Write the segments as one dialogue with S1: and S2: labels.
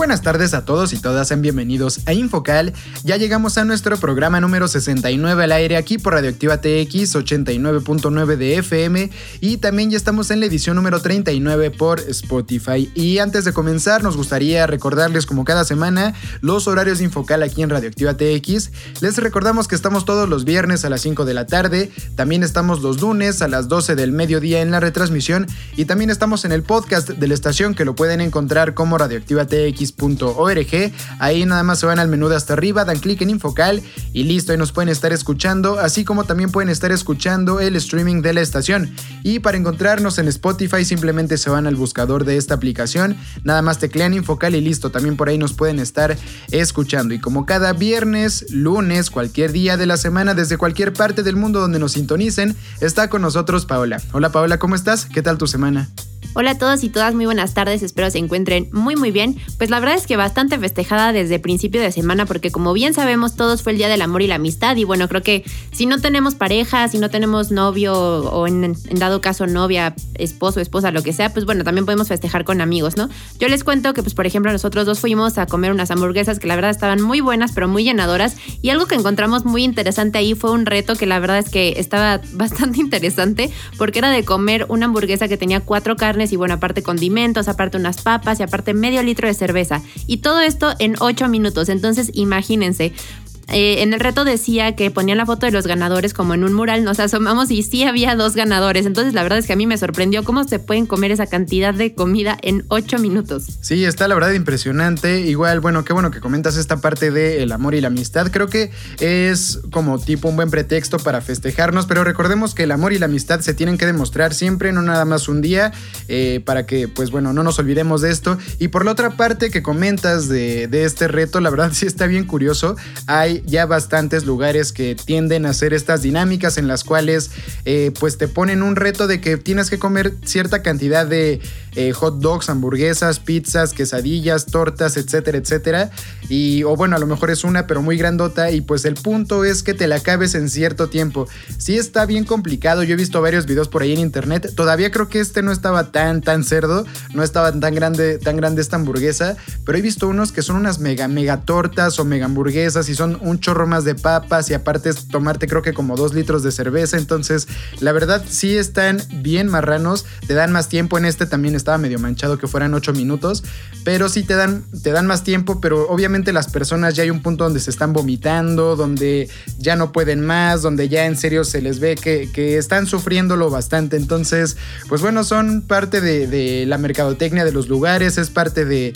S1: Buenas tardes a todos y todas, sean bienvenidos a Infocal. Ya llegamos a nuestro programa número 69 al aire aquí por Radioactiva TX 89.9 de FM y también ya estamos en la edición número 39 por Spotify. Y antes de comenzar, nos gustaría recordarles como cada semana los horarios de Infocal aquí en Radioactiva TX. Les recordamos que estamos todos los viernes a las 5 de la tarde, también estamos los lunes a las 12 del mediodía en la retransmisión y también estamos en el podcast de la estación que lo pueden encontrar como Radioactiva TX x.org. Ahí nada más se van al menú de hasta arriba, dan clic en Infocal y listo, ahí nos pueden estar escuchando, así como también pueden estar escuchando el streaming de la estación. Y para encontrarnos en Spotify simplemente se van al buscador de esta aplicación, nada más teclean Infocal y listo, también por ahí nos pueden estar escuchando. Y como cada viernes, lunes, cualquier día de la semana, desde cualquier parte del mundo donde nos sintonicen, está con nosotros Paola. Hola Paola, ¿cómo estás? ¿Qué tal tu semana?
S2: Hola a todos y todas, muy buenas tardes, espero se encuentren muy muy bien. Pues la verdad es que bastante festejada desde principio de semana porque como bien sabemos todos fue el Día del Amor y la Amistad y bueno, creo que si no tenemos pareja, si no tenemos novio o en, dado caso novia, esposo, esposa, lo que sea, pues bueno, también podemos festejar con amigos, ¿no? Yo les cuento que pues por ejemplo nosotros dos fuimos a comer unas hamburguesas que la verdad estaban muy buenas pero muy llenadoras y algo que encontramos muy interesante ahí fue un reto que la verdad es que estaba bastante interesante porque era de comer una hamburguesa que tenía cuatro carnes y bueno, aparte condimentos, aparte unas papas y aparte medio litro de cerveza. Y todo esto en 8 minutos. Entonces imagínense, eh, en el reto decía que ponían la foto de los ganadores como en un mural, nos asomamos y sí había dos ganadores. Entonces la verdad es que a mí me sorprendió cómo se pueden comer esa cantidad de comida en ocho minutos.
S1: Sí, está la verdad impresionante. Igual, bueno, qué bueno que comentas esta parte del amor y la amistad. Creo que es como tipo un buen pretexto para festejarnos, pero recordemos que el amor y la amistad se tienen que demostrar siempre, no nada más un día, eh, para que, pues bueno, no nos olvidemos de esto. Y por la otra parte que comentas de, de este reto, la verdad sí está bien curioso. Hay ya bastantes lugares que tienden a hacer estas dinámicas en las cuales eh, pues te ponen un reto de que tienes que comer cierta cantidad de eh, hot dogs, hamburguesas, pizzas, quesadillas, tortas, etcétera, etcétera. Y, o bueno, a lo mejor es una, pero muy grandota. Y pues el punto es que te la acabes en cierto tiempo. Sí está bien complicado. Yo he visto varios videos por ahí en internet. Todavía creo que este no estaba tan, tan cerdo. No estaba tan grande, tan grande esta hamburguesa. Pero he visto unos que son unas mega, mega tortas o mega hamburguesas y son un chorro más de papas. Y aparte es tomarte creo que como dos litros de cerveza. Entonces, la verdad sí están bien marranos. Te dan más tiempo en este también estaba medio manchado que fueran 8 minutos, pero sí te dan, te dan más tiempo, pero obviamente las personas ya hay un punto donde se están vomitando, donde ya no pueden más, donde ya en serio se les ve que, están sufriéndolo bastante. Entonces, pues bueno, son parte de, la mercadotecnia de los lugares, es parte de,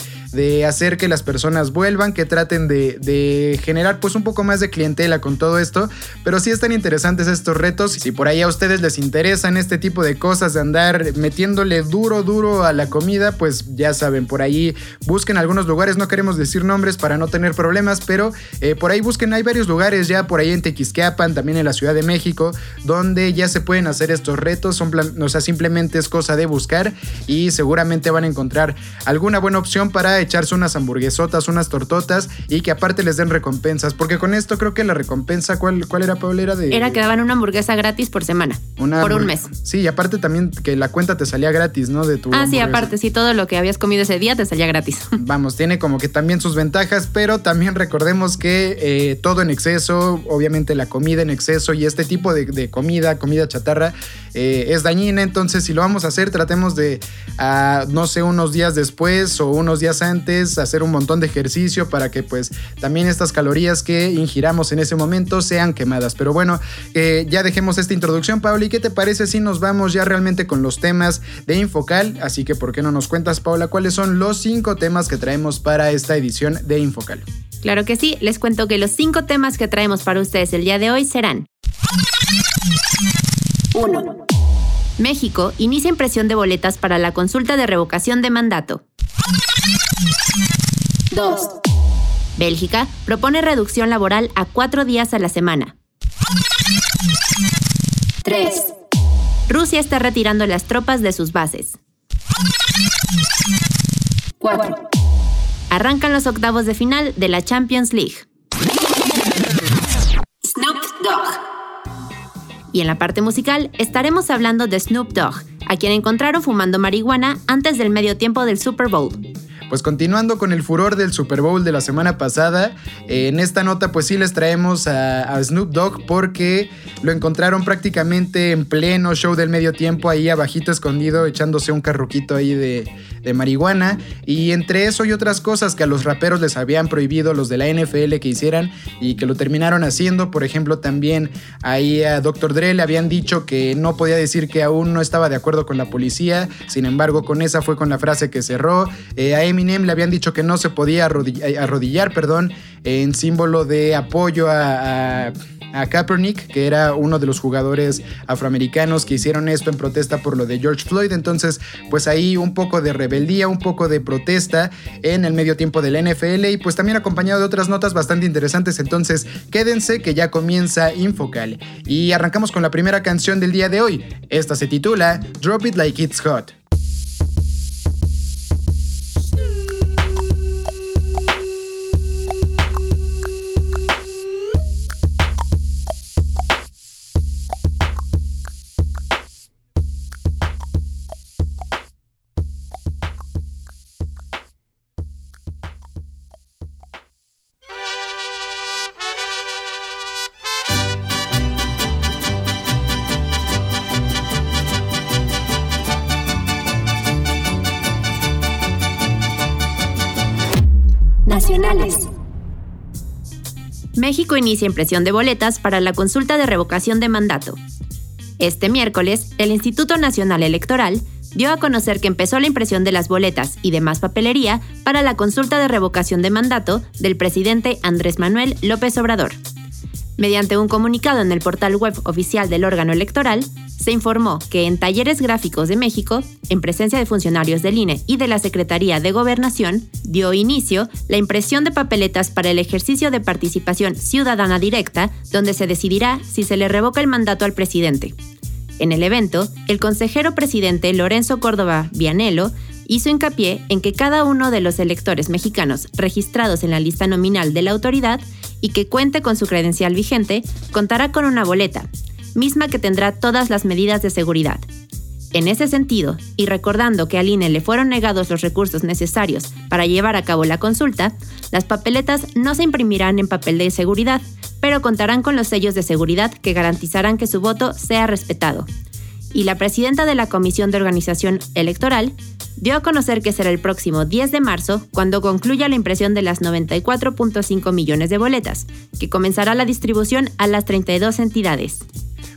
S1: hacer que las personas vuelvan, que traten de, generar pues un poco más de clientela con todo esto, pero sí están interesantes estos retos. Si por ahí a ustedes les interesan este tipo de cosas, de andar metiéndole duro, duro a la comida, pues ya saben, por ahí busquen algunos lugares, no queremos decir nombres para no tener problemas, pero eh, por ahí busquen, hay varios lugares ya por ahí en Tequisquiapan, también en la Ciudad de México, donde ya se pueden hacer estos retos, son o sea, simplemente es cosa de buscar y seguramente van a encontrar alguna buena opción para echarse unas hamburguesotas, unas tortotas y que aparte les den recompensas, porque con esto creo que la recompensa, ¿cuál, cuál era, Paul? Era de...
S2: Era que daban una hamburguesa gratis por semana, por un mes.
S1: Sí, y aparte también que la cuenta te salía gratis, ¿no? De tu...
S2: Ah, Ah, sí, aparte, sí, todo lo que habías comido ese día te salía gratis.
S1: Vamos, tiene como que también sus ventajas, pero también recordemos que eh, todo en exceso, obviamente la comida en exceso y este tipo de, comida, comida chatarra, eh, es dañina. Entonces, si lo vamos a hacer, tratemos de, ah, no sé, unos días después o unos días antes, hacer un montón de ejercicio para que pues también estas calorías que ingiramos en ese momento sean quemadas. Pero bueno, eh, ya dejemos esta introducción, Paula. ¿Y qué te parece si nos vamos ya realmente con los temas de Infocal? Así que, ¿por qué no nos cuentas, Paula, cuáles son los cinco temas que traemos para esta edición de Infocal?
S2: Claro que sí, les cuento que los cinco temas que traemos para ustedes el día de hoy serán 1. México inicia impresión de boletas para la consulta de revocación de mandato. 2. Bélgica propone reducción laboral a cuatro días a la semana. 3. Rusia está retirando las tropas de sus bases. 4. Arrancan los octavos de final de la Champions League. Snoop Dogg. Y en la parte musical estaremos hablando de Snoop Dogg, a quien encontraron fumando marihuana antes del medio tiempo del Super Bowl.
S1: Pues continuando con el furor del Super Bowl de la semana pasada, eh, en esta nota pues sí les traemos a, Snoop Dogg porque lo encontraron prácticamente en pleno show del medio tiempo ahí abajito escondido echándose un carruquito ahí de, de marihuana y entre eso y otras cosas que a los raperos les habían prohibido los de la NFL que hicieran y que lo terminaron haciendo, por ejemplo también ahí a Dr. Dre le habían dicho que no podía decir que aún no estaba de acuerdo con la policía, sin embargo con esa fue con la frase que cerró, eh, Eminem le habían dicho que no se podía arrodillar, perdón, en símbolo de apoyo a a Kaepernick, que era uno de los jugadores afroamericanos que hicieron esto en protesta por lo de George Floyd. Entonces, pues ahí un poco de rebeldía, un poco de protesta en el medio tiempo del NFL y pues también acompañado de otras notas bastante interesantes. Entonces, quédense que ya comienza Infocal. Y arrancamos con la primera canción del día de hoy. Esta se titula Drop It Like It's Hot.
S2: México inicia impresión de boletas para la consulta de revocación de mandato. Este miércoles, el Instituto Nacional Electoral dio a conocer que empezó la impresión de las boletas y demás papelería para la consulta de revocación de mandato del presidente Andrés Manuel López Obrador. Mediante un comunicado en el portal web oficial del órgano electoral, se informó que en Talleres Gráficos de México, en presencia de funcionarios del INE y de la Secretaría de Gobernación, dio inicio la impresión de papeletas para el ejercicio de participación ciudadana directa, donde se decidirá si se le revoca el mandato al presidente. En el evento, el consejero presidente Lorenzo Córdoba Vianelo hizo hincapié en que cada uno de los electores mexicanos registrados en la lista nominal de la autoridad y que cuente con su credencial vigente contará con una boleta, misma que tendrá todas las medidas de seguridad. En ese sentido, y recordando que al INE le fueron negados los recursos necesarios para llevar a cabo la consulta, las papeletas no se imprimirán en papel de seguridad, pero contarán con los sellos de seguridad que garantizarán que su voto sea respetado. Y la presidenta de la Comisión de Organización Electoral dio a conocer que será el próximo 10 de marzo cuando concluya la impresión de las 94.5 millones de boletas, que comenzará la distribución a las 32 entidades.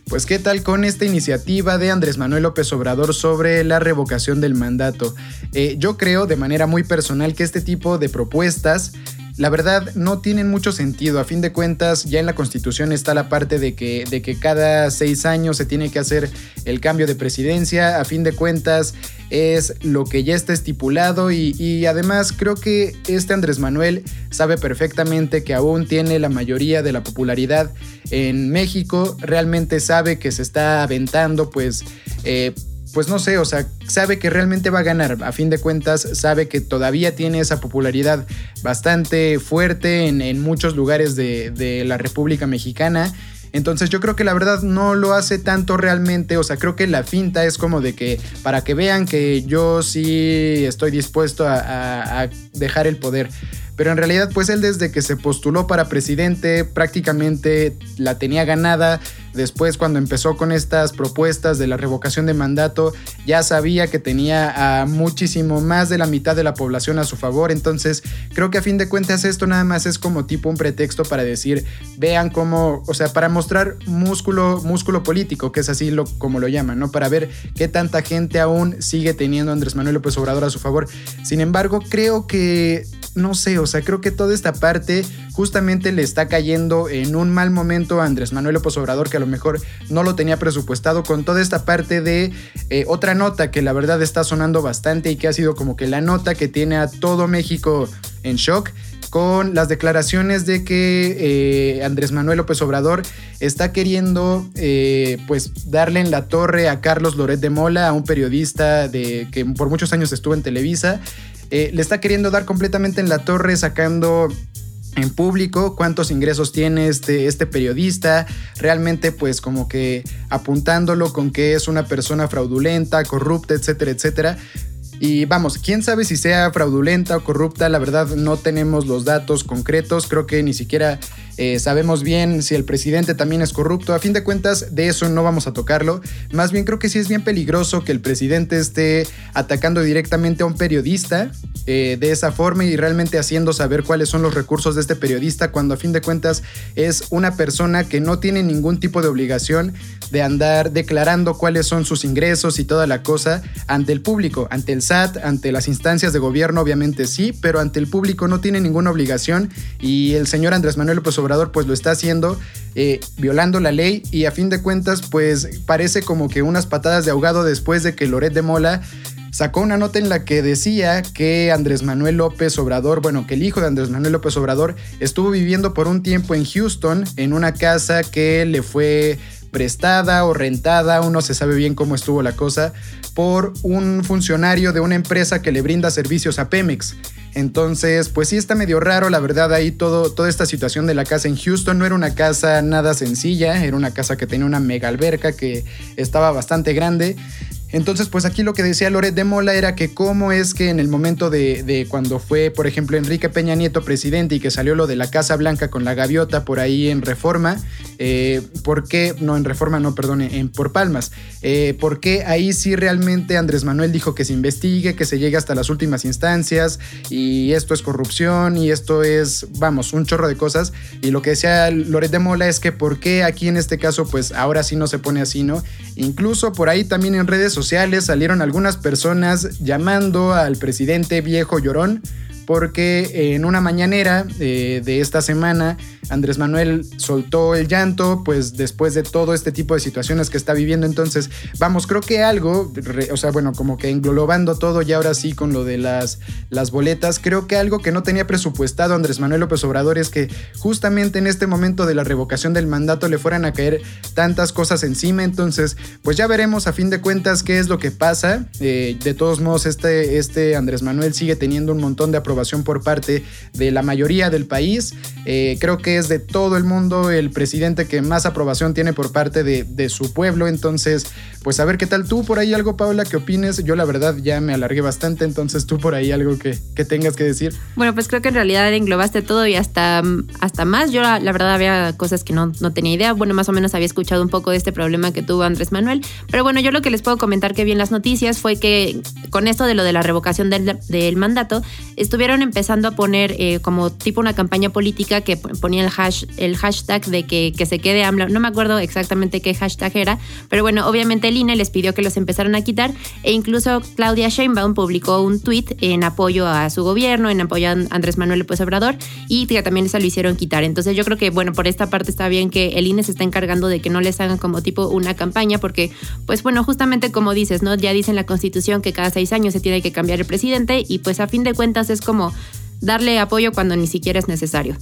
S1: Pues qué tal con esta iniciativa de Andrés Manuel López Obrador sobre la revocación del mandato. Eh, yo creo de manera muy personal que este tipo de propuestas la verdad no tienen mucho sentido. A fin de cuentas, ya en la Constitución está la parte de que, de que cada seis años se tiene que hacer el cambio de presidencia. A fin de cuentas, es lo que ya está estipulado y, y, además creo que este Andrés Manuel sabe perfectamente que aún tiene la mayoría de la popularidad en México. Realmente sabe que se está aventando pues... Eh, pues no sé, o sea, sabe que realmente va a ganar. A fin de cuentas, sabe que todavía tiene esa popularidad bastante fuerte en, muchos lugares de, la República Mexicana. Entonces yo creo que la verdad no lo hace tanto realmente, o sea, creo que la finta es como de que para que vean que yo sí estoy dispuesto a, dejar el poder. Pero en realidad pues él desde que se postuló para presidente prácticamente la tenía ganada Después, cuando empezó con estas propuestas de la revocación de mandato, ya sabía que tenía a muchísimo más de la mitad de la población a su favor. Entonces, creo que a fin de cuentas esto nada más es como tipo un pretexto para decir, vean cómo, o sea, para mostrar músculo, músculo político, que es así lo, como lo llaman, ¿no? Para ver qué tanta gente aún sigue teniendo Andrés Manuel López Obrador a su favor. Sin embargo, creo que, no sé, o sea, creo que toda esta parte justamente le está cayendo en un mal momento a Andrés Manuel López Obrador, que a lo mejor no lo tenía presupuestado, con toda esta parte de eh, otra nota que la verdad está sonando bastante y que ha sido como que la nota que tiene a todo México en shock con las declaraciones de que eh, Andrés Manuel López Obrador está queriendo eh, pues darle en la torre a Carlos Loret de Mola, a un periodista de, que por muchos años estuvo en Televisa. Le está queriendo dar completamente en la torre sacando en público, cuántos ingresos tiene este, este periodista, realmente pues como que apuntándolo con que es una persona fraudulenta, corrupta, etcétera, etcétera. Y vamos, quién sabe si sea fraudulenta o corrupta, la verdad no tenemos los datos concretos, creo que ni siquiera eh, sabemos bien si el presidente también es corrupto. A fin de cuentas, de eso no vamos a tocarlo. Más bien creo que sí es bien peligroso que el presidente esté atacando directamente a un periodista eh, de esa forma y realmente haciendo saber cuáles son los recursos de este periodista cuando a fin de cuentas es una persona que no tiene ningún tipo de obligación de andar declarando cuáles son sus ingresos y toda la cosa ante el público, ante el SAT, ante las instancias de gobierno, obviamente sí, pero ante el público no tiene ninguna obligación y el señor Andrés Manuel López Obrador pues lo está haciendo eh, violando la ley y a fin de cuentas pues parece como que unas patadas de ahogado después de que Loret de Mola sacó una nota en la que decía que Andrés Manuel López Obrador, bueno, que el hijo de Andrés Manuel López Obrador estuvo viviendo por un tiempo en Houston en una casa que le fue prestada o rentada, uno se sabe bien cómo estuvo la cosa, por un funcionario de una empresa que le brinda servicios a Pemex. Entonces, pues sí está medio raro, la verdad, ahí todo, toda esta situación de la casa en Houston no era una casa nada sencilla, era una casa que tenía una mega alberca que estaba bastante grande. Entonces, pues aquí lo que decía Loret de Mola era que cómo es que en el momento de, cuando fue, por ejemplo, Enrique Peña Nieto presidente y que salió lo de la Casa Blanca con la gaviota por ahí en Reforma, eh, ¿por qué? No, en Reforma, no, perdone, en Por Palmas. Eh, ¿Por qué ahí sí realmente Andrés Manuel dijo que se investigue, que se llegue hasta las últimas instancias y esto es corrupción y esto es, vamos, un chorro de cosas? Y lo que decía Loret de Mola es que ¿por qué aquí en este caso, pues ahora sí no se pone así, ¿no? Incluso por ahí también en redes sociales salieron algunas personas llamando al presidente viejo llorón porque en una mañanera eh, de esta semana Andrés Manuel soltó el llanto, pues después de todo este tipo de situaciones que está viviendo. Entonces, vamos, creo que algo, o sea, bueno, como que englobando todo y ahora sí con lo de las, las boletas, creo que algo que no tenía presupuestado Andrés Manuel López Obrador es que justamente en este momento de la revocación del mandato le fueran a caer tantas cosas encima. Entonces, pues ya veremos a fin de cuentas qué es lo que pasa. Eh, de todos modos, este, este Andrés Manuel sigue teniendo un montón de aprobación por parte de la mayoría del país. Eh, creo que de todo el mundo el presidente que más aprobación tiene por parte de, su pueblo. Entonces, pues a ver qué tal tú por ahí algo, Paula, qué opines. Yo la verdad ya me alargué bastante, entonces tú por ahí algo que, tengas que decir.
S2: Bueno, pues creo que en realidad englobaste todo y hasta, hasta más. Yo la, verdad había cosas que no, no tenía idea. Bueno, más o menos había escuchado un poco de este problema que tuvo Andrés Manuel. Pero bueno, yo lo que les puedo comentar que vi en las noticias fue que con esto de lo de la revocación del, del mandato, estuvieron empezando a poner eh, como tipo una campaña política que ponía el, hash, el hashtag de que, que se quede AMLO. No me acuerdo exactamente qué hashtag era, pero bueno, obviamente el INE les pidió que los empezaran a quitar e incluso Claudia Sheinbaum publicó un tweet en apoyo a su gobierno, en apoyo a Andrés Manuel López Obrador y que también se lo hicieron quitar. Entonces yo creo que, bueno, por esta parte está bien que el INE se está encargando de que no les hagan como tipo una campaña porque, pues bueno, justamente como dices, ¿no? Ya dice en la Constitución que cada seis años se tiene que cambiar el presidente y pues a fin de cuentas es como darle apoyo cuando ni siquiera es necesario.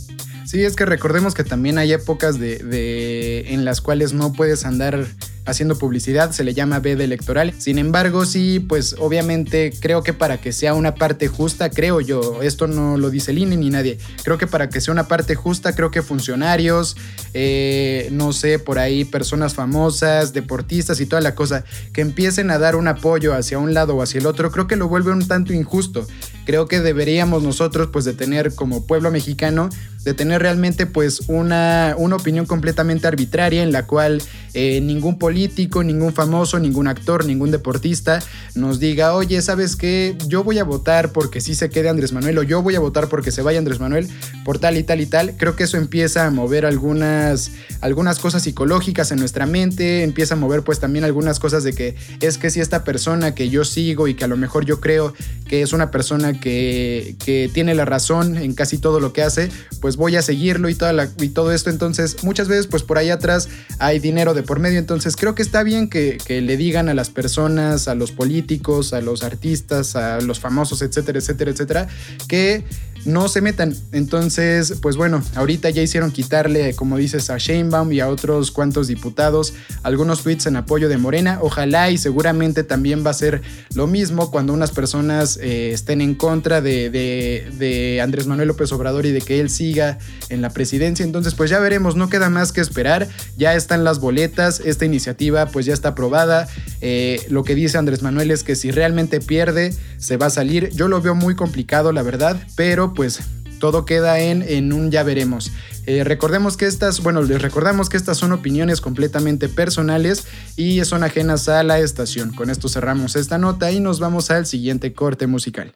S1: Sí, es que recordemos que también hay épocas de, en las cuales no puedes andar haciendo publicidad, se le llama veda electoral. Sin embargo, sí, pues obviamente creo que para que sea una parte justa, creo yo, esto no lo dice el INE ni nadie, creo que para que sea una parte justa, creo que funcionarios, eh, no sé, por ahí personas famosas, deportistas y toda la cosa, que empiecen a dar un apoyo hacia un lado o hacia el otro, creo que lo vuelve un tanto injusto. Creo que deberíamos nosotros, pues, de tener como pueblo mexicano, de tener realmente pues una, una opinión completamente arbitraria en la cual eh, ningún político, ningún famoso, ningún actor, ningún deportista nos diga, oye, ¿sabes qué? Yo voy a votar porque sí se quede Andrés Manuel o yo voy a votar porque se vaya Andrés Manuel por tal y tal y tal. Creo que eso empieza a mover algunas, algunas cosas psicológicas en nuestra mente, empieza a mover pues también algunas cosas de que es que si esta persona que yo sigo y que a lo mejor yo creo que es una persona que, que tiene la razón en casi todo lo que hace, pues voy a seguirlo y, toda y todo esto. Entonces, muchas veces, pues por ahí atrás hay dinero de por medio. Entonces, creo que está bien que, que le digan a las personas, a los políticos, a los artistas, a los famosos, etcétera, etcétera, etcétera, que no se metan. Entonces, pues bueno, ahorita ya hicieron quitarle, como dices, a Sheinbaum y a otros cuantos diputados algunos tweets en apoyo de Morena. Ojalá y seguramente también va a ser lo mismo cuando unas personas eh, estén en contra de, de, Andrés Manuel López Obrador y de que él siga en la presidencia. Entonces, pues ya veremos, no queda más que esperar. Ya están las boletas, esta iniciativa pues ya está aprobada. Eh, lo que dice Andrés Manuel es que si realmente pierde, se va a salir. Yo lo veo muy complicado, la verdad, pero pues todo queda en, en un ya veremos. Eh, recordemos que estas, bueno, les recordamos que estas son opiniones completamente personales y son ajenas a la estación. Con esto cerramos esta nota y nos vamos al siguiente corte musical.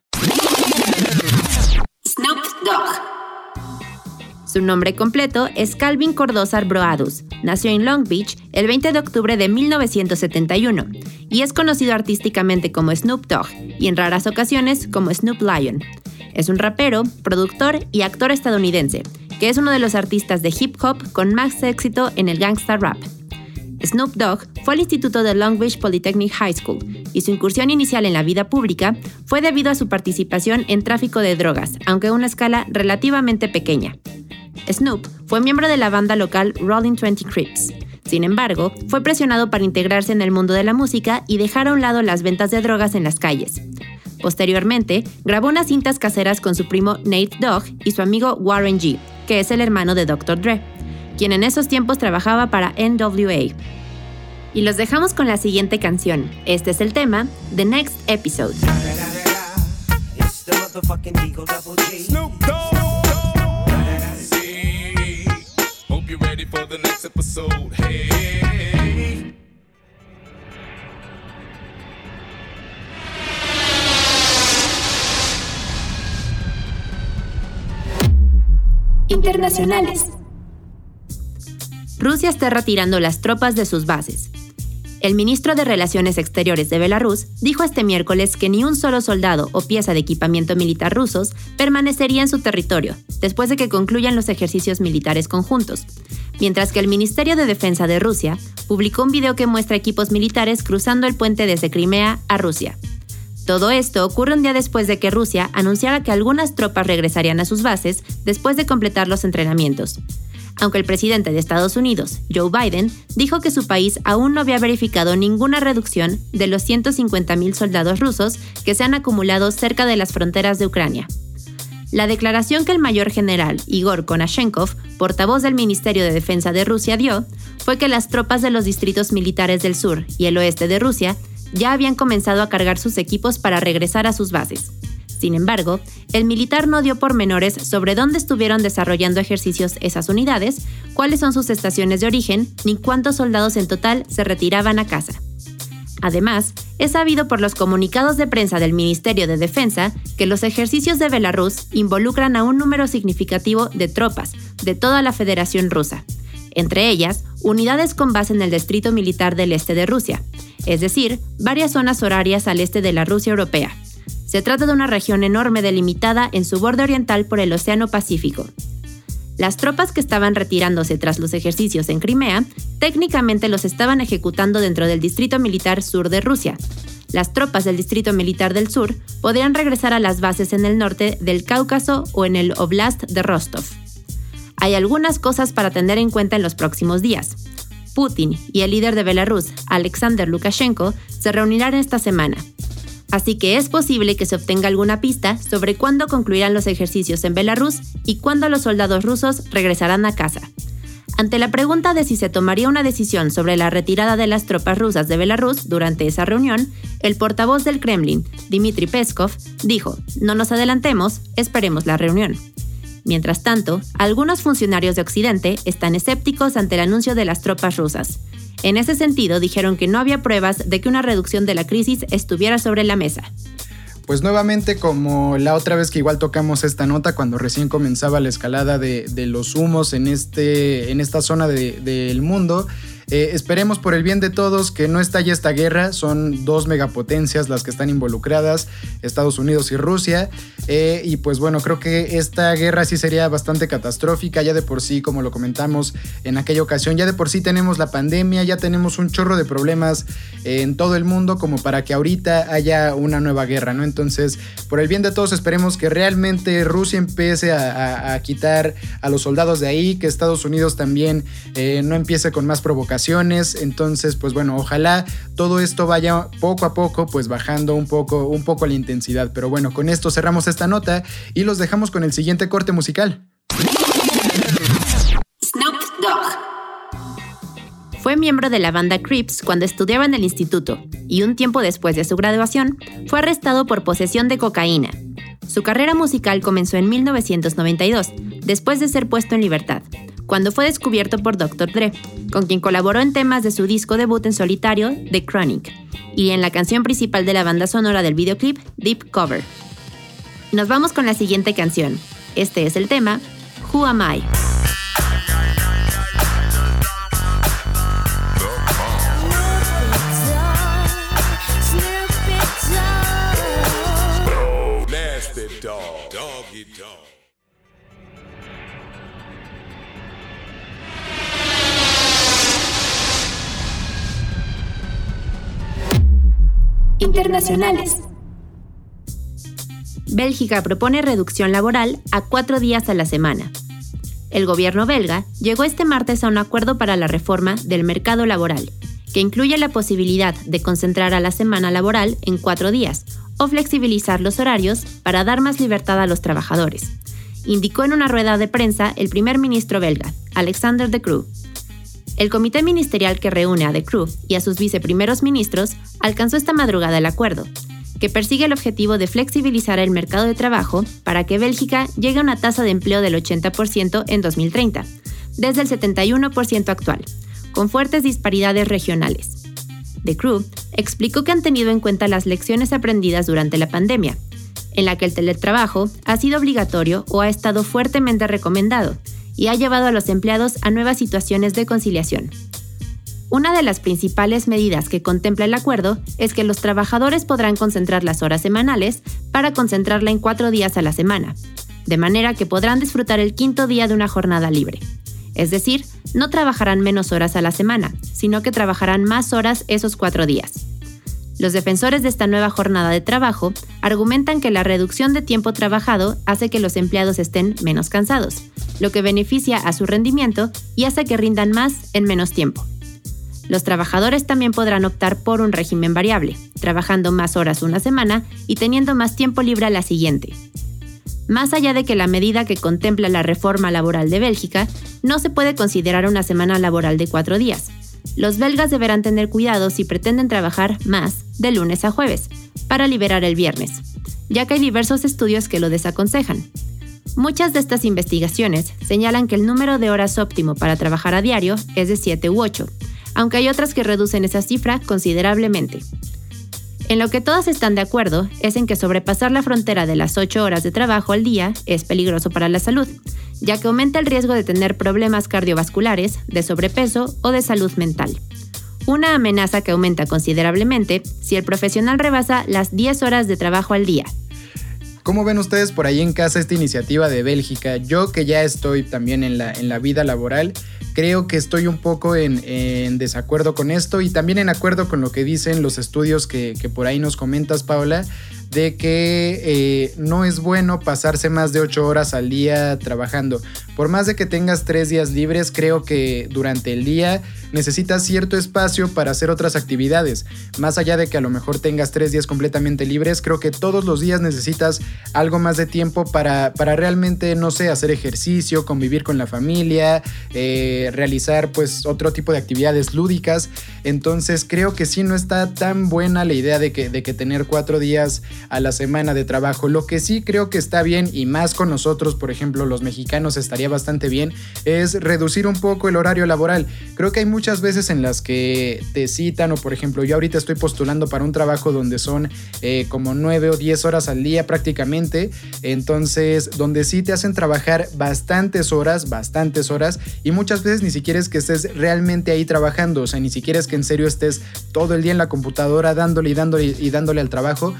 S2: Su nombre completo es Calvin Cordozar Broadus. Nació en Long Beach el 20 de octubre de 1971 y es conocido artísticamente como Snoop Dogg y en raras ocasiones como Snoop Lion. Es un rapero, productor y actor estadounidense, que es uno de los artistas de hip hop con más éxito en el gangsta rap. Snoop Dogg fue al instituto de Long Beach Polytechnic High School y su incursión inicial en la vida pública fue debido a su participación en tráfico de drogas, aunque a una escala relativamente pequeña. Snoop fue miembro de la banda local Rolling Twenty Crips. Sin embargo, fue presionado para integrarse en el mundo de la música y dejar a un lado las ventas de drogas en las calles. Posteriormente, grabó unas cintas caseras con su primo Nate Dogg y su amigo Warren G., que es el hermano de Dr. Dre, quien en esos tiempos trabajaba para NWA. Y los dejamos con la siguiente canción. Este es el tema, The Next Episode. internacionales. Rusia está retirando las tropas de sus bases. El ministro de Relaciones Exteriores de Belarus dijo este miércoles que ni un solo soldado o pieza de equipamiento militar rusos permanecería en su territorio después de que concluyan los ejercicios militares conjuntos, mientras que el Ministerio de Defensa de Rusia publicó un video que muestra equipos militares cruzando el puente desde Crimea a Rusia. Todo esto ocurre un día después de que Rusia anunciara que algunas tropas regresarían a sus bases después de completar los entrenamientos. Aunque el presidente de Estados Unidos, Joe Biden, dijo que su país aún no había verificado ninguna reducción de los 150.000 soldados rusos que se han acumulado cerca de las fronteras de Ucrania. La declaración que el mayor general Igor Konashenkov, portavoz del Ministerio de Defensa de Rusia, dio fue que las tropas de los distritos militares del sur y el oeste de Rusia ya habían comenzado a cargar sus equipos para regresar a sus bases. Sin embargo, el militar no dio pormenores sobre dónde estuvieron desarrollando ejercicios esas unidades, cuáles son sus estaciones de origen, ni cuántos soldados en total se retiraban a casa. Además, es sabido por los comunicados de prensa del Ministerio de Defensa que los ejercicios de Belarus involucran a un número significativo de tropas de toda la Federación Rusa, entre ellas unidades con base en el Distrito Militar del Este de Rusia, es decir, varias zonas horarias al este de la Rusia europea. Se trata de una región enorme delimitada en su borde oriental por el Océano Pacífico. Las tropas que estaban retirándose tras los ejercicios en Crimea técnicamente los estaban ejecutando dentro del Distrito Militar Sur de Rusia. Las tropas del Distrito Militar del Sur podrían regresar a las bases en el norte del Cáucaso o en el Oblast de Rostov. Hay algunas cosas para tener en cuenta en los próximos días. Putin y el líder de Belarus, Alexander Lukashenko, se reunirán esta semana. Así que es posible que se obtenga alguna pista sobre cuándo concluirán los ejercicios en Belarus y cuándo los soldados rusos regresarán a casa. Ante la pregunta de si se tomaría una decisión sobre la retirada de las tropas rusas de Belarus durante esa reunión, el portavoz del Kremlin, Dmitry Peskov, dijo, no nos adelantemos, esperemos la reunión. Mientras tanto, algunos funcionarios de Occidente están escépticos ante el anuncio de las tropas rusas. En ese sentido, dijeron que no había pruebas de que una reducción de la crisis estuviera sobre la mesa.
S1: Pues nuevamente, como la otra vez que igual tocamos esta nota, cuando recién comenzaba la escalada de, los humos en, este, en esta zona del mundo, eh, esperemos por el bien de todos que no estalle esta guerra. Son dos megapotencias las que están involucradas, Estados Unidos y Rusia. Eh, y pues bueno, creo que esta guerra sí sería bastante catastrófica. Ya de por sí, como lo comentamos en aquella ocasión, ya de por sí tenemos la pandemia, ya tenemos un chorro de problemas en todo el mundo como para que ahorita haya una nueva guerra, ¿no? Entonces, por el bien de todos, esperemos que realmente Rusia empiece a, quitar a los soldados de ahí, que Estados Unidos también eh, no empiece con más provocaciones entonces, pues bueno, ojalá todo esto vaya poco a poco, pues bajando un poco, un poco la intensidad. Pero bueno, con esto cerramos esta nota y los dejamos con el siguiente corte musical.
S2: Snoop Dogg. Fue miembro de la banda Crips cuando estudiaba en el instituto y un tiempo después de su graduación fue arrestado por posesión de cocaína. Su carrera musical comenzó en 1992, después de ser puesto en libertad, cuando fue descubierto por Dr. Dre, con quien colaboró en temas de su disco debut en solitario, The Chronic, y en la canción principal de la banda sonora del videoclip, Deep Cover. Nos vamos con la siguiente canción. Este es el tema, Who Am I? Internacionales. Bélgica propone reducción laboral a cuatro días a la semana. El gobierno belga llegó este martes a un acuerdo para la reforma del mercado laboral, que incluye la posibilidad de concentrar a la semana laboral en cuatro días o flexibilizar los horarios para dar más libertad a los trabajadores, indicó en una rueda de prensa el primer ministro belga, Alexander De Croo. El comité ministerial que reúne a The Crew y a sus viceprimeros ministros alcanzó esta madrugada el acuerdo, que persigue el objetivo de flexibilizar el mercado de trabajo para que Bélgica llegue a una tasa de empleo del 80% en 2030, desde el 71% actual, con fuertes disparidades regionales. The Crew explicó que han tenido en cuenta las lecciones aprendidas durante la pandemia, en la que el teletrabajo ha sido obligatorio o ha estado fuertemente recomendado, y ha llevado a los empleados a nuevas situaciones de conciliación. Una de las principales medidas que contempla el acuerdo es que los trabajadores podrán concentrar las horas semanales para concentrarla en cuatro días a la semana, de manera que podrán disfrutar el quinto día de una jornada libre. Es decir, no trabajarán menos horas a la semana, sino que trabajarán más horas esos cuatro días. Los defensores de esta nueva jornada de trabajo argumentan que la reducción de tiempo trabajado hace que los empleados estén menos cansados, lo que beneficia a su rendimiento y hace que rindan más en menos tiempo. Los trabajadores también podrán optar por un régimen variable, trabajando más horas una semana y teniendo más tiempo libre la siguiente. Más allá de que la medida que contempla la reforma laboral de Bélgica no se puede considerar una semana laboral de cuatro días. Los belgas deberán tener cuidado si pretenden trabajar más de lunes a jueves, para liberar el viernes, ya que hay diversos estudios que lo desaconsejan. Muchas de estas investigaciones señalan que el número de horas óptimo para trabajar a diario es de 7 u 8, aunque hay otras que reducen esa cifra considerablemente. En lo que todas están de acuerdo es en que sobrepasar la frontera de las 8 horas de trabajo al día es peligroso para la salud, ya que aumenta el riesgo de tener problemas cardiovasculares, de sobrepeso o de salud mental. Una amenaza que aumenta considerablemente si el profesional rebasa las 10 horas de trabajo al día,
S1: ¿Cómo ven ustedes por ahí en casa esta iniciativa de Bélgica? Yo que ya estoy también en la, en la vida laboral, creo que estoy un poco en, desacuerdo con esto y también en acuerdo con lo que dicen los estudios que, que por ahí nos comentas, Paula, de que eh, no es bueno pasarse más de 8 horas al día trabajando. Por más de que tengas 3 días libres, creo que durante el día necesitas cierto espacio para hacer otras actividades. Más allá de que a lo mejor tengas 3 días completamente libres, creo que todos los días necesitas algo más de tiempo para, para realmente, no sé, hacer ejercicio, convivir con la familia, eh, realizar pues otro tipo de actividades lúdicas. Entonces creo que sí no está tan buena la idea de que, de que tener 4 días a la semana de trabajo. Lo que sí creo que está bien y más con nosotros, por ejemplo, los mexicanos estaría bastante bien, es reducir un poco el horario laboral. Creo que hay muchas veces en las que te citan o por ejemplo yo ahorita estoy postulando para un trabajo donde son eh, como 9 o 10 horas al día prácticamente. Entonces, donde sí te hacen trabajar bastantes horas, bastantes horas y muchas veces ni siquiera es que estés realmente ahí trabajando, o sea, ni siquiera es que en serio estés todo el día en la computadora dándole y dándole y dándole al trabajo.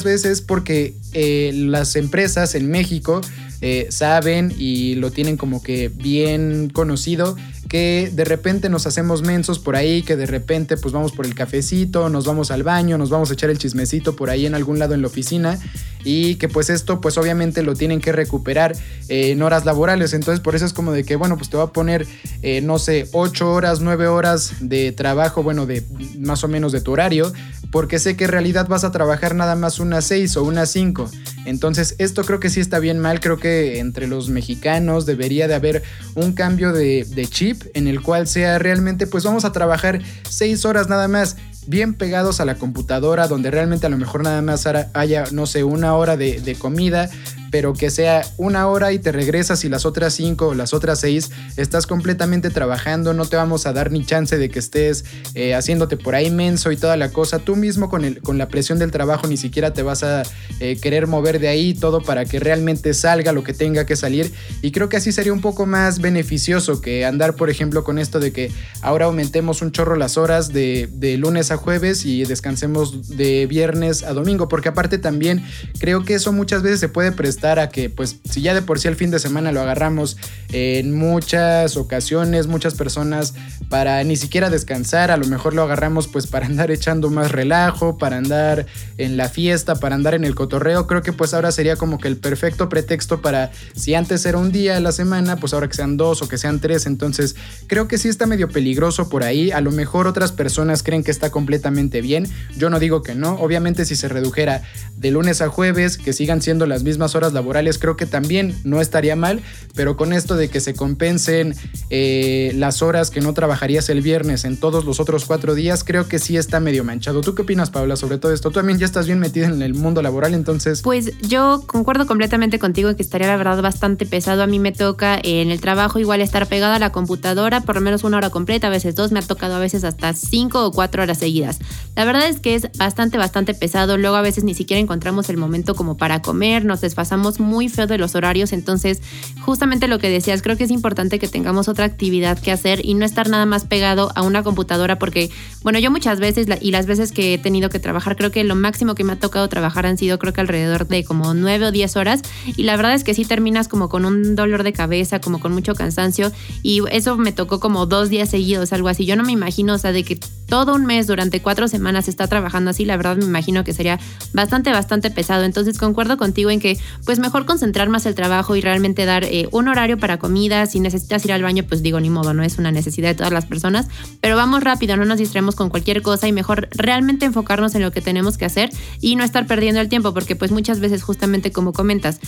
S1: Muchas veces porque eh, las empresas en México eh, saben y lo tienen como que bien conocido que de repente nos hacemos mensos por ahí, que de repente pues vamos por el cafecito, nos vamos al baño, nos vamos a echar el chismecito por ahí en algún lado en la oficina y que pues esto pues obviamente lo tienen que recuperar eh, en horas laborales, entonces por eso es como de que bueno pues te va a poner eh, no sé 8 horas, 9 horas de trabajo, bueno de más o menos de tu horario, porque sé que en realidad vas a trabajar nada más unas 6 o unas 5, entonces esto creo que sí está bien mal, creo que entre los mexicanos debería de haber un cambio de, de chip en el cual sea realmente pues vamos a trabajar seis horas nada más bien pegados a la computadora donde realmente a lo mejor nada más haya no sé una hora de, de comida pero que sea una hora y te regresas y las otras cinco o las otras seis estás completamente trabajando, no te vamos a dar ni chance de que estés eh, haciéndote por ahí menso y toda la cosa. Tú mismo con, el, con la presión del trabajo ni siquiera te vas a eh, querer mover de ahí todo para que realmente salga lo que tenga que salir. Y creo que así sería un poco más beneficioso que andar, por ejemplo, con esto de que ahora aumentemos un chorro las horas de, de lunes a jueves y descansemos de viernes a domingo, porque aparte también creo que eso muchas veces se puede prestar a que, pues, si ya de por sí el fin de semana lo agarramos en muchas ocasiones, muchas personas para ni siquiera descansar, a lo mejor lo agarramos pues para andar echando más relajo, para andar en la fiesta, para andar en el cotorreo, creo que pues ahora sería como que el perfecto pretexto para, si antes era un día a la semana, pues ahora que sean dos o que sean tres, entonces creo que sí está medio peligroso por ahí, a lo mejor otras personas creen que está completamente bien, yo no digo que no, obviamente si se redujera de lunes a jueves, que sigan siendo las mismas horas laborales creo que también no estaría mal, pero con esto de que se compensen eh, las horas que no trabajarías el viernes en todos los otros cuatro días, creo que sí está medio manchado. ¿Tú qué opinas, Paula, sobre todo esto? Tú también ya estás bien metida en el mundo laboral, entonces...
S2: Pues yo concuerdo completamente contigo en que estaría la verdad bastante pesado. A mí me toca en el trabajo igual estar pegada a la computadora por lo menos una hora completa, a veces dos, me ha tocado a veces hasta cinco o cuatro horas seguidas. La verdad es que es bastante, bastante pesado. Luego a veces ni siquiera encontramos el momento como para comer, nos desfasamos muy feo de los horarios, entonces justamente lo que decías, creo que es importante que tengamos otra actividad que hacer y no estar nada más pegado a una computadora porque, bueno, yo muchas veces y las veces que he tenido que trabajar, creo que lo máximo que me ha tocado trabajar han sido creo que alrededor de como nueve o diez horas y la verdad es que sí terminas como con un dolor de cabeza, como con mucho cansancio y eso me tocó como dos días seguidos, algo así. Yo no me imagino, o sea, de que todo un mes durante cuatro semanas está trabajando así, la verdad me imagino que sería bastante, bastante pesado. Entonces concuerdo contigo en que pues mejor concentrar más el trabajo y realmente dar eh, un horario para comida. Si necesitas ir al baño, pues digo, ni modo, no es una necesidad de todas las personas, pero vamos rápido, no nos distraemos con cualquier cosa y mejor realmente enfocarnos en lo que tenemos que hacer y no estar perdiendo el tiempo, porque pues muchas veces justamente como comentas,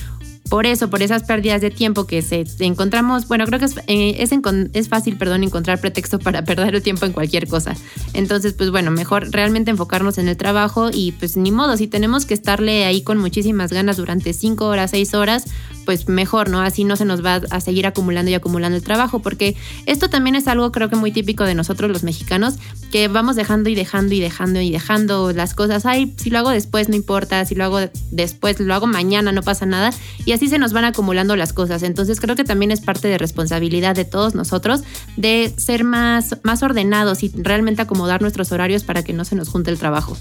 S2: por eso, por esas pérdidas de tiempo que se encontramos, bueno, creo que es, eh, es, fácil, perdón, encontrar pretexto para perder el tiempo en cualquier cosa. Entonces, pues bueno, mejor realmente enfocarnos en el trabajo y pues ni modo, si tenemos que estarle ahí con muchísimas ganas durante cinco horas, seis horas, pues mejor, ¿no? Así no se nos va a seguir acumulando y acumulando el trabajo, porque esto también es algo creo que muy típico de nosotros los mexicanos, que vamos dejando y dejando y dejando y dejando las cosas, ay, si lo hago después no importa, si lo hago después, lo hago mañana, no pasa nada, así se nos van acumulando las cosas. Entonces creo que también es parte de responsabilidad de todos nosotros de ser más, más ordenados y realmente acomodar nuestros horarios para que no se nos junte el trabajo.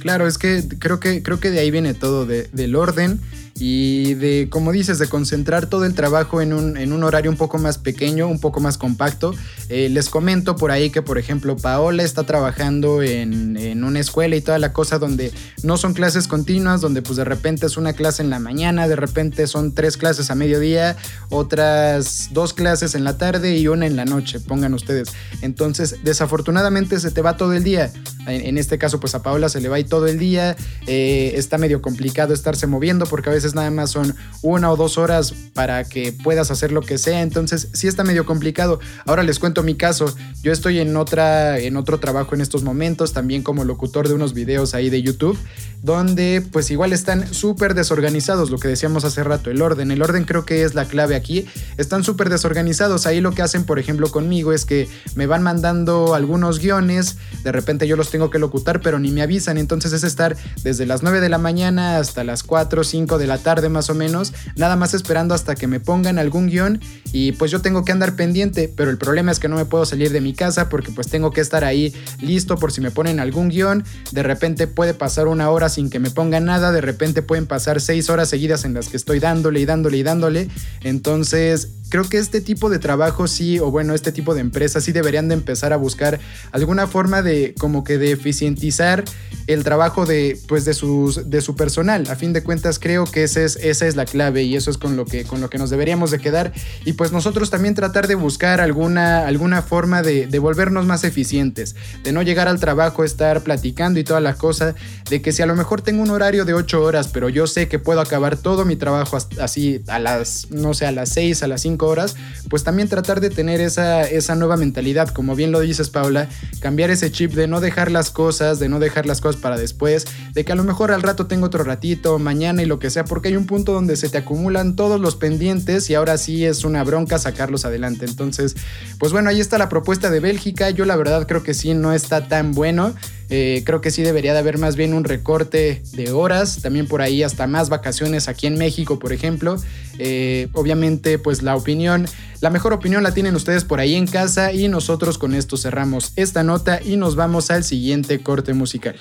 S1: Claro, es que creo que, creo que de ahí viene todo, del orden y de, como dices, de concentrar todo el trabajo en un, en un horario un poco más pequeño, un poco más compacto. Eh, les comento por ahí que, por ejemplo, Paola está trabajando en, en, una escuela y toda la cosa donde no son clases continuas, donde pues de repente es una clase en la mañana, de repente son tres clases a mediodía, otras dos clases en la tarde y una en la noche, pongan ustedes. Entonces, desafortunadamente se te va todo el día. En, este caso, pues a Paola se le va ahí todo el día. Eh, está medio complicado estarse moviendo porque a veces nada más son una o dos horas para que puedas hacer lo que sea. Entonces, sí está medio complicado. Ahora les cuento mi caso. Yo estoy en, otra, en otro trabajo en estos momentos, también como locutor de unos videos ahí de YouTube, donde pues igual están súper desorganizados, lo que decíamos hace rato, el orden. El orden creo que es la clave aquí. Están súper desorganizados. Ahí lo que hacen, por ejemplo, conmigo es que me van mandando algunos guiones, de repente yo los tengo que locutar, pero ni me avisan. Entonces es estar desde las 9 de la mañana hasta las 4 o 5 de la tarde más o menos, nada más esperando hasta que me pongan algún guion y pues yo tengo que andar pendiente, pero el problema es que no me puedo salir de mi casa porque pues tengo que estar ahí listo por si me ponen algún guion. De repente puede pasar una hora sin que me pongan nada, de repente pueden pasar 6 horas seguidas en las que estoy dándole y dándole y dándole. Entonces creo que este tipo de trabajo sí, o bueno, este tipo de empresas sí deberían de empezar a buscar alguna forma de como que de eficientizar el trabajo de pues de sus de su personal. A fin de cuentas creo que esa es, esa es la clave y eso es con lo que con lo que nos deberíamos de quedar y pues nosotros también tratar de buscar alguna alguna forma de, de volvernos más eficientes, de no llegar al trabajo estar platicando y toda la cosa, de que si a lo mejor tengo un horario de 8 horas, pero yo sé que puedo acabar todo mi trabajo así a las no sé, a las 6, a las 5 horas, pues también tratar de tener esa, esa nueva mentalidad, como bien lo dices Paula, cambiar ese chip de no dejar las cosas, de no dejar las cosas para después, de que a lo mejor al rato tengo otro ratito, mañana y lo que sea, porque hay un punto donde se te acumulan todos los pendientes y ahora sí es una bronca sacarlos adelante. Entonces, pues bueno, ahí está la propuesta de Bélgica, yo la verdad creo que sí, no está tan bueno. Eh, creo que sí debería de haber más bien un recorte de horas, también por ahí hasta más vacaciones aquí en México, por ejemplo. Eh, obviamente, pues la opinión, la mejor opinión la tienen ustedes por ahí en casa y nosotros con esto cerramos esta nota y nos vamos al siguiente corte musical.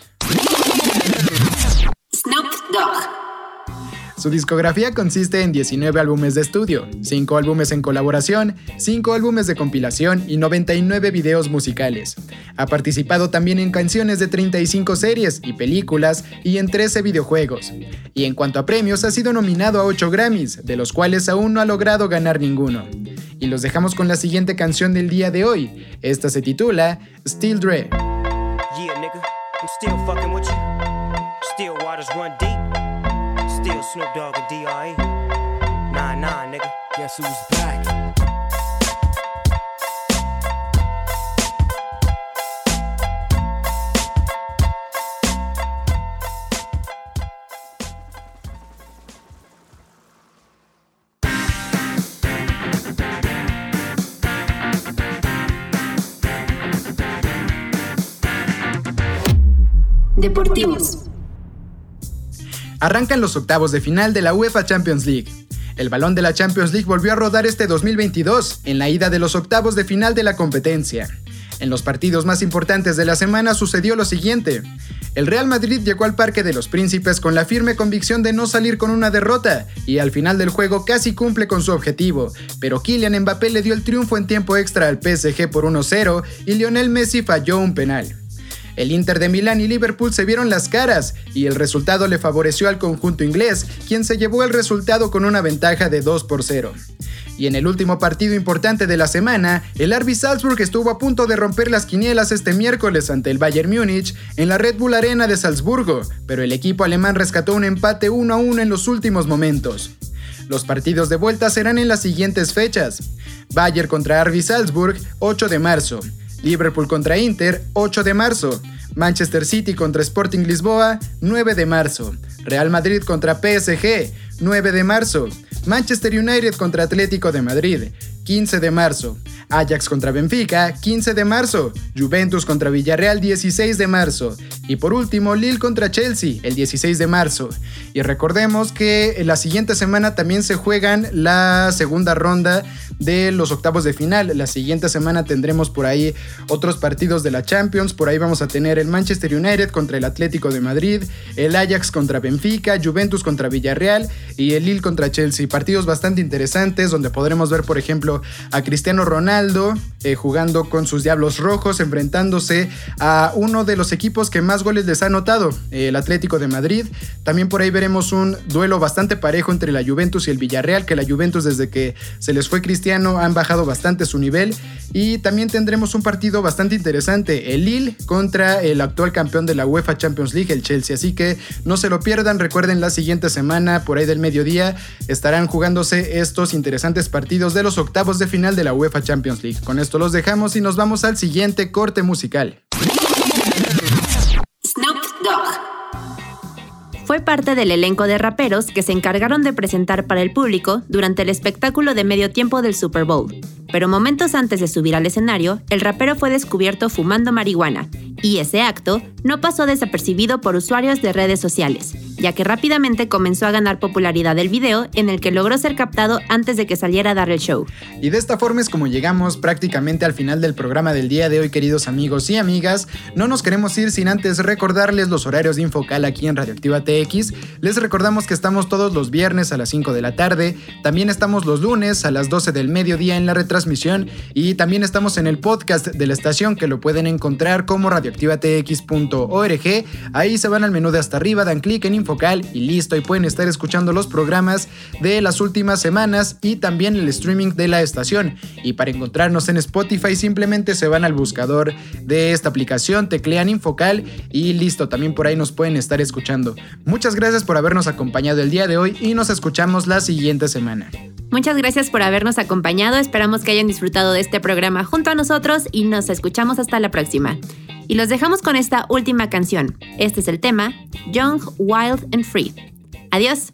S1: Su discografía consiste en 19 álbumes de estudio, 5 álbumes en colaboración, 5 álbumes de compilación y 99 videos musicales. Ha participado también en canciones de 35 series y películas y en 13 videojuegos. Y en cuanto a premios, ha sido nominado a 8 Grammys, de los cuales aún no ha logrado ganar ninguno. Y los dejamos con la siguiente canción del día de hoy. Esta se titula Still Dre. Snoop Dogg and D.R.E. Nah, nah, nigga. Guess who's back? Arrancan los octavos de final de la UEFA Champions League. El balón de la Champions League volvió a rodar este 2022 en la ida de los octavos de final de la competencia. En los partidos más importantes de la semana sucedió lo siguiente. El Real Madrid llegó al Parque de los Príncipes con la firme convicción de no salir con una derrota y al final del juego casi cumple con su objetivo, pero Kylian Mbappé le dio el triunfo en tiempo extra al PSG por 1-0 y Lionel Messi falló un penal. El Inter de Milán y Liverpool se vieron las caras y el resultado le favoreció al conjunto inglés, quien se llevó el resultado con una ventaja de 2 por 0. Y en el último partido importante de la semana, el RB Salzburg estuvo a punto de romper las quinielas este miércoles ante el Bayern Múnich en la Red Bull Arena de Salzburgo, pero el equipo alemán rescató un empate 1 a 1 en los últimos momentos. Los partidos de vuelta serán en las siguientes fechas. Bayern contra RB Salzburg, 8 de marzo. Liverpool contra Inter, 8 de marzo. Manchester City contra Sporting Lisboa, 9 de marzo. Real Madrid contra PSG, 9 de marzo. Manchester United contra Atlético de Madrid, 15 de marzo. Ajax contra Benfica, 15 de marzo. Juventus contra Villarreal, 16 de marzo. Y por último, Lille contra Chelsea, el 16 de marzo. Y recordemos que la siguiente semana también se juegan la segunda ronda de los octavos de final. La siguiente semana tendremos por ahí otros partidos de la Champions. Por ahí vamos a tener el Manchester United contra el Atlético de Madrid, el Ajax contra Benfica, Juventus contra Villarreal y el Lille contra Chelsea. Partidos bastante interesantes donde podremos ver, por ejemplo, a Cristiano Ronaldo eh, jugando con sus Diablos Rojos, enfrentándose a uno de los equipos que más goles les ha anotado, el Atlético de Madrid. También por ahí veremos un duelo bastante parejo entre la Juventus y el Villarreal, que la Juventus desde que se les fue Cristiano han bajado bastante su nivel. Y también tendremos un partido bastante interesante, el Lille contra el actual campeón de la UEFA Champions League, el Chelsea. Así que no se lo pierdan, recuerden la siguiente semana, por ahí del mediodía, estarán jugándose estos interesantes partidos de los octavos de final de la UEFA Champions League. Con esto los dejamos y nos vamos al siguiente corte musical.
S2: Fue parte del elenco de raperos que se encargaron de presentar para el público durante el espectáculo de medio tiempo del Super Bowl. Pero momentos antes de subir al escenario, el rapero fue descubierto fumando marihuana, y ese acto no pasó desapercibido por usuarios de redes sociales, ya que rápidamente comenzó a ganar popularidad el video en el que logró ser captado antes de que saliera a dar el show.
S1: Y de esta forma es como llegamos prácticamente al final del programa del día de hoy, queridos amigos y amigas. No nos queremos ir sin antes recordarles los horarios de Infocal aquí en Radioactiva TX. Les recordamos que estamos todos los viernes a las 5 de la tarde, también estamos los lunes a las 12 del mediodía en la retransmisión y también estamos en el podcast de la estación que lo pueden encontrar como radioactivatx.org. Ahí se van al menú de hasta arriba, dan clic en Infocal y listo, y pueden estar escuchando los programas de las últimas semanas y también el streaming de la estación. Y para encontrarnos en Spotify simplemente se van al buscador de esta aplicación, teclean Infocal y listo, también por ahí nos pueden estar escuchando. Muchas gracias por habernos acompañado el día de hoy y nos escuchamos la siguiente semana.
S2: Muchas gracias por habernos acompañado, esperamos que hayan disfrutado de este programa junto a nosotros y nos escuchamos hasta la próxima. Y los dejamos con esta última canción. Este es el tema, Young, Wild and Free. Adiós.